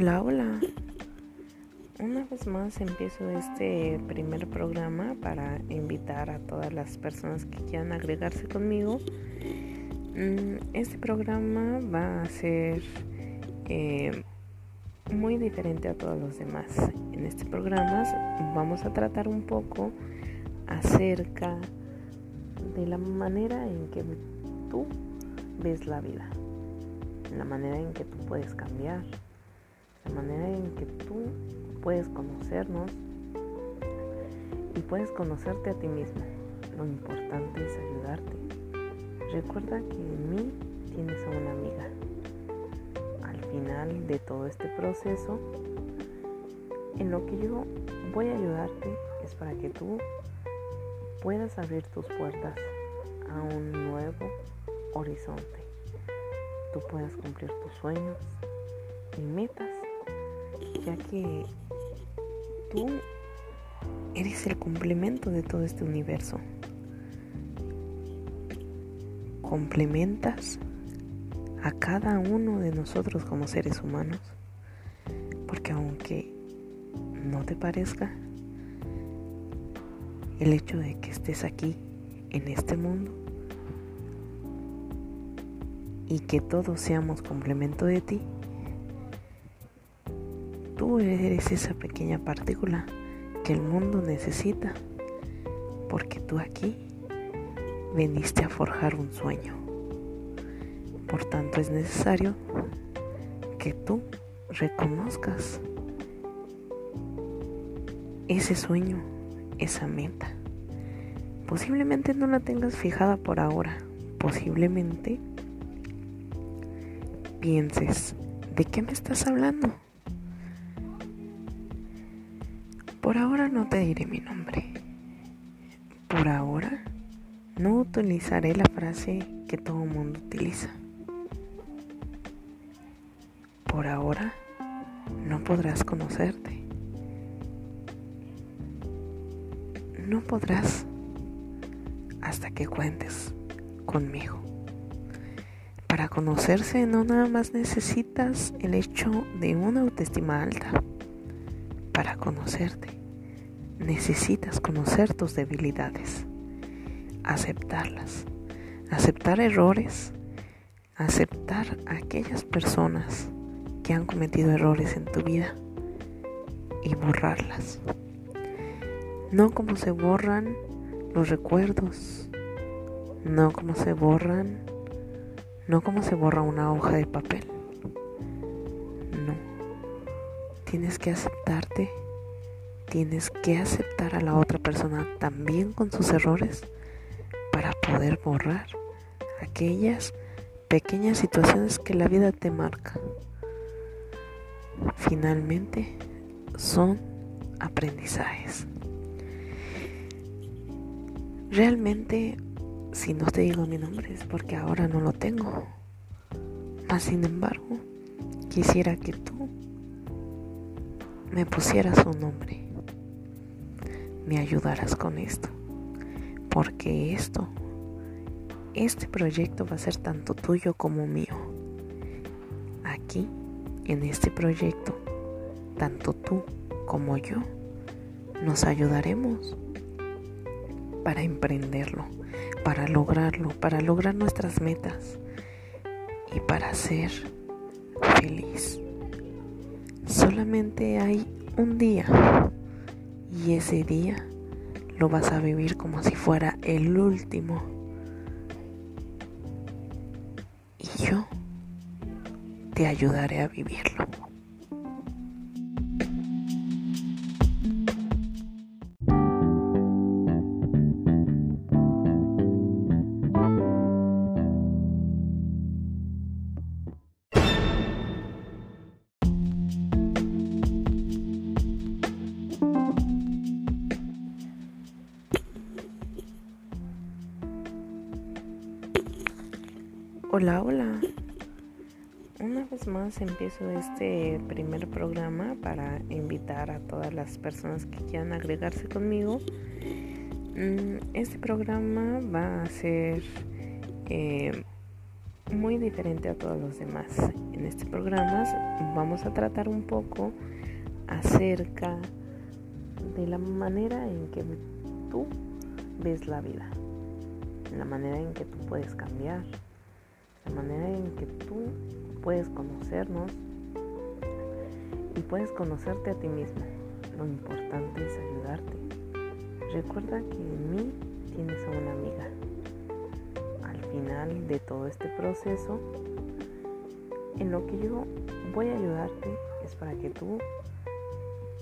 Hola, hola. Una vez más empiezo este primer programa para invitar a todas las personas que quieran agregarse conmigo. Mm, este programa va a ser eh, muy diferente a todos los demás. En este programa vamos a tratar un poco acerca de la manera en que tú ves la vida, la manera en que tú puedes cambiar la manera en que tú puedes conocernos y puedes conocerte a ti mismo. Lo importante es ayudarte. Recuerda que en mí tienes a una amiga. Al final de todo este proceso, en lo que yo voy a ayudarte es para que tú puedas abrir tus puertas a un nuevo horizonte. Tú puedas cumplir tus sueños y metas ya que tú eres el complemento de todo este universo. Complementas a cada uno de nosotros como seres humanos, porque aunque no te parezca, el hecho de que estés aquí en este mundo y que todos seamos complemento de ti, Tú eres esa pequeña partícula que el mundo necesita, porque tú aquí veniste a forjar un sueño. Por tanto es necesario que tú reconozcas ese sueño, esa meta. Posiblemente no la tengas fijada por ahora, posiblemente pienses, ¿de qué me estás hablando? Por ahora no te diré mi nombre. Por ahora no utilizaré la frase que todo el mundo utiliza. Por ahora no podrás conocerte. No podrás hasta que cuentes conmigo. Para conocerse no nada más necesitas el hecho de una autoestima alta. Para conocerte necesitas conocer tus debilidades, aceptarlas, aceptar errores, aceptar a aquellas personas que han cometido errores en tu vida y borrarlas. No como se borran los recuerdos, no como se borran, no como se borra una hoja de papel. No, tienes que aceptarte tienes que aceptar a la otra persona también con sus errores para poder borrar aquellas pequeñas situaciones que la vida te marca. Finalmente, son aprendizajes. Realmente, si no te digo mi nombre es porque ahora no lo tengo. Mas, sin embargo, quisiera que tú me pusieras un nombre me ayudarás con esto. Porque esto, este proyecto va a ser tanto tuyo como mío. Aquí, en este proyecto, tanto tú como yo, nos ayudaremos para emprenderlo, para lograrlo, para lograr nuestras metas y para ser feliz. Solamente hay un día y ese día lo vas a vivir como si fuera el último. Y yo te ayudaré a vivirlo. Hola, hola. Una vez más empiezo este primer programa para invitar a todas las personas que quieran agregarse conmigo. Mm, este programa va a ser eh, muy diferente a todos los demás. En este programa vamos a tratar un poco acerca de la manera en que tú ves la vida, la manera en que tú puedes cambiar, la manera en que tú puedes conocernos y puedes conocerte a ti mismo. Lo importante es ayudarte. Recuerda que en mí tienes a una amiga. Al final de todo este proceso, en lo que yo voy a ayudarte es para que tú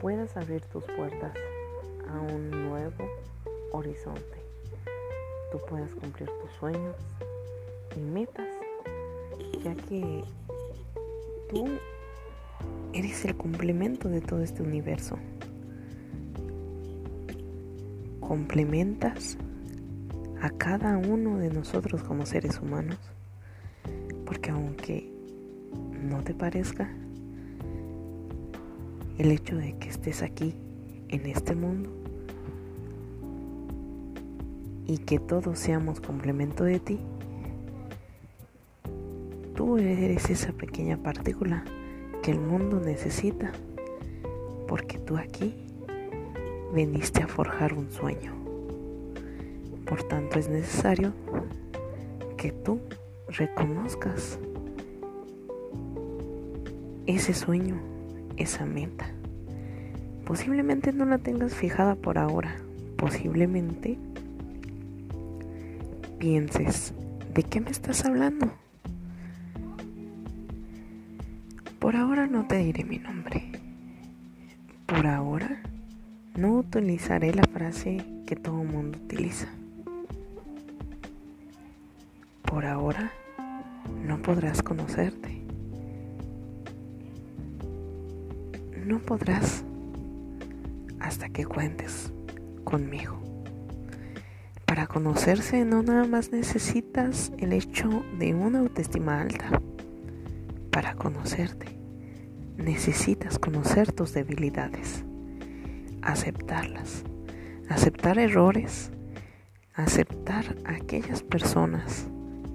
puedas abrir tus puertas a un nuevo horizonte. Tú puedas cumplir tus sueños y metas, ya que tú eres el complemento de todo este universo. Complementas a cada uno de nosotros como seres humanos, porque aunque no te parezca, el hecho de que estés aquí en este mundo y que todos seamos complemento de ti, tú eres esa pequeña partícula que el mundo necesita, porque tú aquí veniste a forjar un sueño. Por tanto es necesario que tú reconozcas ese sueño esa meta. Posiblemente no la tengas fijada por ahora. Posiblemente pienses, ¿de qué me estás hablando? Por ahora no te diré mi nombre. Por ahora no utilizaré la frase que todo el mundo utiliza. Por ahora no podrás conocerte. no podrás hasta que cuentes conmigo. Para conocerse no nada más necesitas el hecho de una autoestima alta. Para conocerte necesitas conocer tus debilidades, aceptarlas, aceptar errores, aceptar a aquellas personas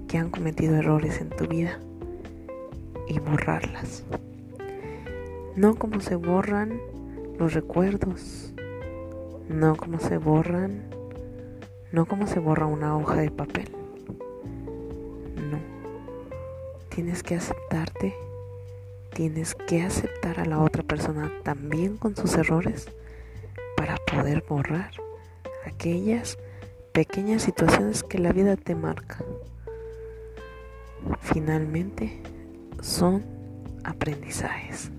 que han cometido errores en tu vida y borrarlas no como se borran los recuerdos, no como se borran, no como se borra una hoja de papel. No, tienes que aceptarte, tienes que aceptar a la otra persona también con sus errores para poder borrar aquellas pequeñas situaciones que la vida te marca. Finalmente, son aprendizajes.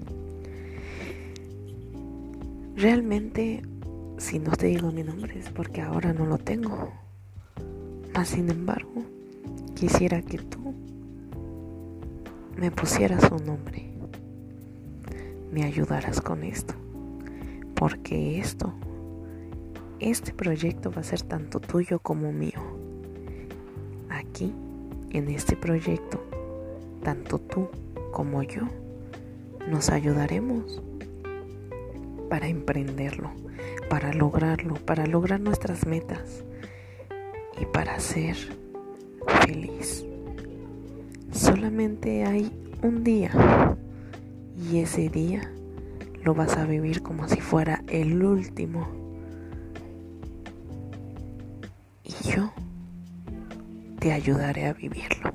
Realmente, si no te digo mi nombre es porque ahora no lo tengo. Mas, sin embargo, quisiera que tú me pusieras un nombre, me ayudaras con esto, porque esto, este proyecto va a ser tanto tuyo como mío. Aquí, en este proyecto, tanto tú como yo, nos ayudaremos para emprenderlo, para lograrlo, para lograr nuestras metas y para ser feliz. Solamente hay un día y ese día lo vas a vivir como si fuera el último. Y yo te ayudaré a vivirlo.